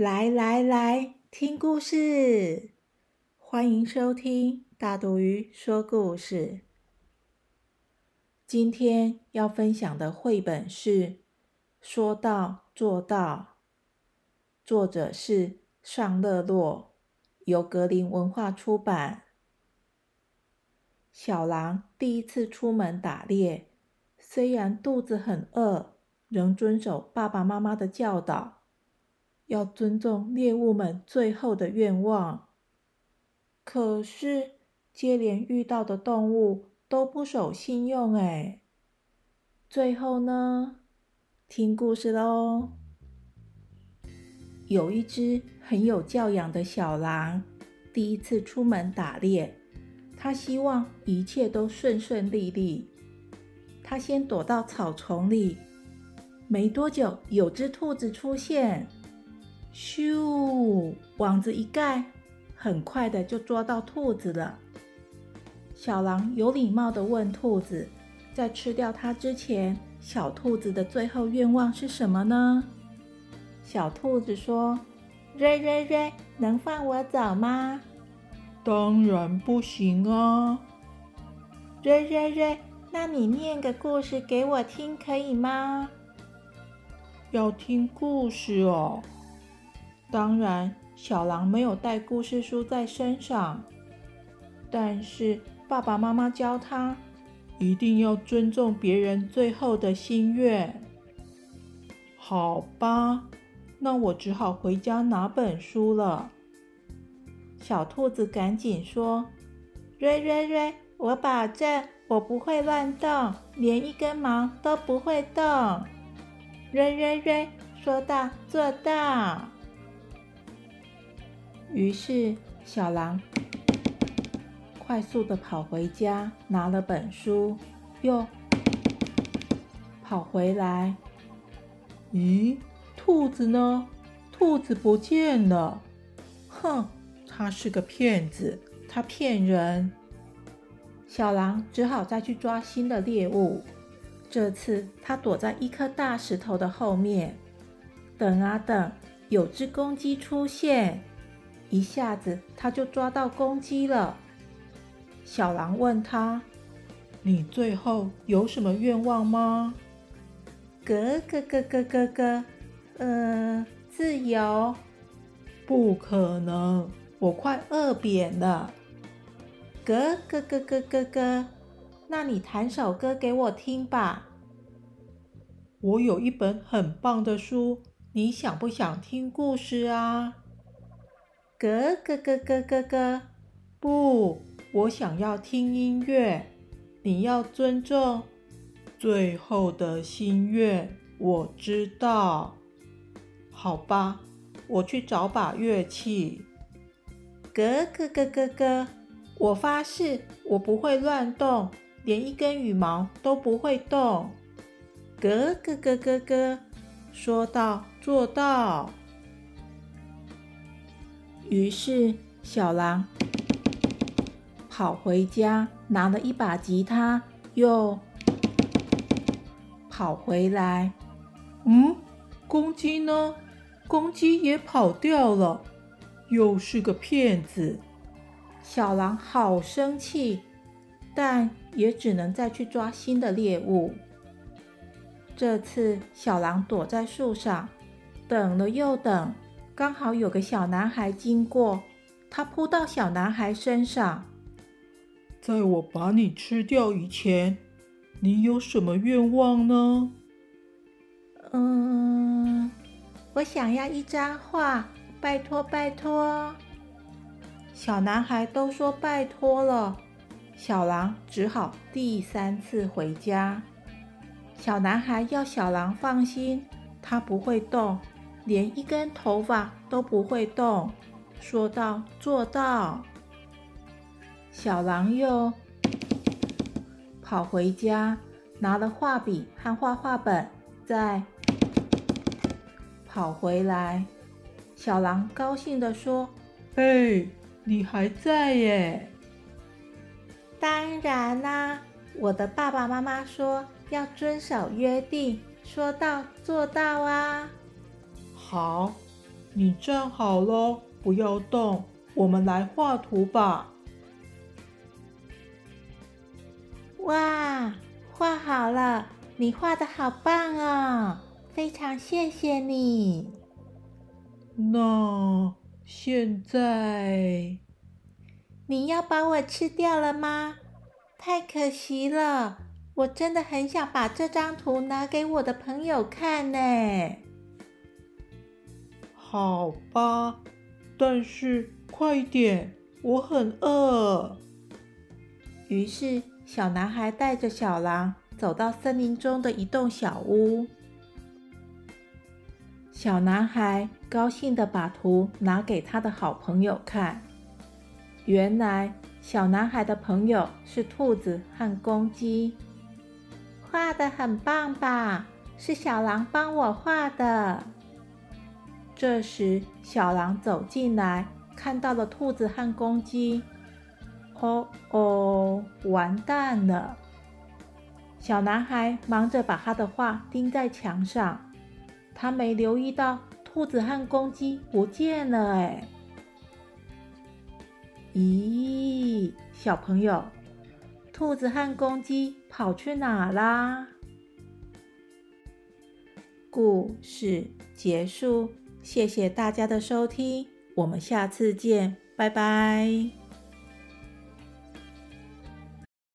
来来来，听故事！欢迎收听大肚鱼说故事。今天要分享的绘本是《说到做到》，作者是尚乐洛，由格林文化出版。小狼第一次出门打猎，虽然肚子很饿，仍遵守爸爸妈妈的教导。要尊重猎物们最后的愿望。可是接连遇到的动物都不守信用哎。最后呢？听故事喽。有一只很有教养的小狼，第一次出门打猎，他希望一切都顺顺利利。他先躲到草丛里，没多久，有只兔子出现。咻！网子一盖，很快的就捉到兔子了。小狼有礼貌的问兔子：“在吃掉它之前，小兔子的最后愿望是什么呢？”小兔子说：“瑞瑞瑞，能放我走吗？”“当然不行啊！”“瑞瑞瑞，那你念个故事给我听可以吗？”“要听故事哦。”当然，小狼没有带故事书在身上，但是爸爸妈妈教他一定要尊重别人最后的心愿。好吧，那我只好回家拿本书了。小兔子赶紧说：“瑞瑞瑞，我保证我不会乱动，连一根毛都不会动。”瑞瑞瑞说到做到。于是，小狼快速的跑回家，拿了本书，又跑回来。咦，兔子呢？兔子不见了！哼，他是个骗子，他骗人。小狼只好再去抓新的猎物。这次，他躲在一颗大石头的后面，等啊等，有只公鸡出现。一下子，他就抓到公鸡了。小狼问他：“你最后有什么愿望吗？”“咯咯咯咯咯咯，呃，自由。”“不可能，我快饿扁了。”“咯咯咯咯咯咯，那你弹首歌给我听吧。”“我有一本很棒的书，你想不想听故事啊？”咯咯咯咯咯咯！不，我想要听音乐。你要尊重最后的心愿，我知道。好吧，我去找把乐器。咯咯咯咯咯！我发誓，我不会乱动，连一根羽毛都不会动。咯咯咯咯咯！说到做到。于是，小狼跑回家，拿了一把吉他，又跑回来。嗯，公鸡呢？公鸡也跑掉了，又是个骗子。小狼好生气，但也只能再去抓新的猎物。这次，小狼躲在树上，等了又等。刚好有个小男孩经过，他扑到小男孩身上。在我把你吃掉以前，你有什么愿望呢？嗯，我想要一张画，拜托拜托。小男孩都说拜托了，小狼只好第三次回家。小男孩要小狼放心，他不会动。连一根头发都不会动，说到做到。小狼又跑回家，拿了画笔和画画本，再跑回来。小狼高兴地说：“嘿，你还在耶！”“当然啦，我的爸爸妈妈说要遵守约定，说到做到啊。”“好，你站好喽，不要动，我们来画图吧。”哇，画好了！你画的好棒哦，非常谢谢你。那现在你要把我吃掉了吗？太可惜了，我真的很想把这张图拿给我的朋友看呢。好吧，但是快点，我很饿。于是。小男孩带着小狼走到森林中的一栋小屋。小男孩高兴地把图拿给他的好朋友看。原来，小男孩的朋友是兔子和公鸡。画的很棒吧？是小狼帮我画的。这时，小狼走进来，看到了兔子和公鸡。哦哦，完蛋了！小男孩忙着把他的画钉在墙上，他没留意到兔子和公鸡不见了。哎，咦，小朋友，兔子和公鸡跑去哪啦？故事结束，谢谢大家的收听，我们下次见，拜拜。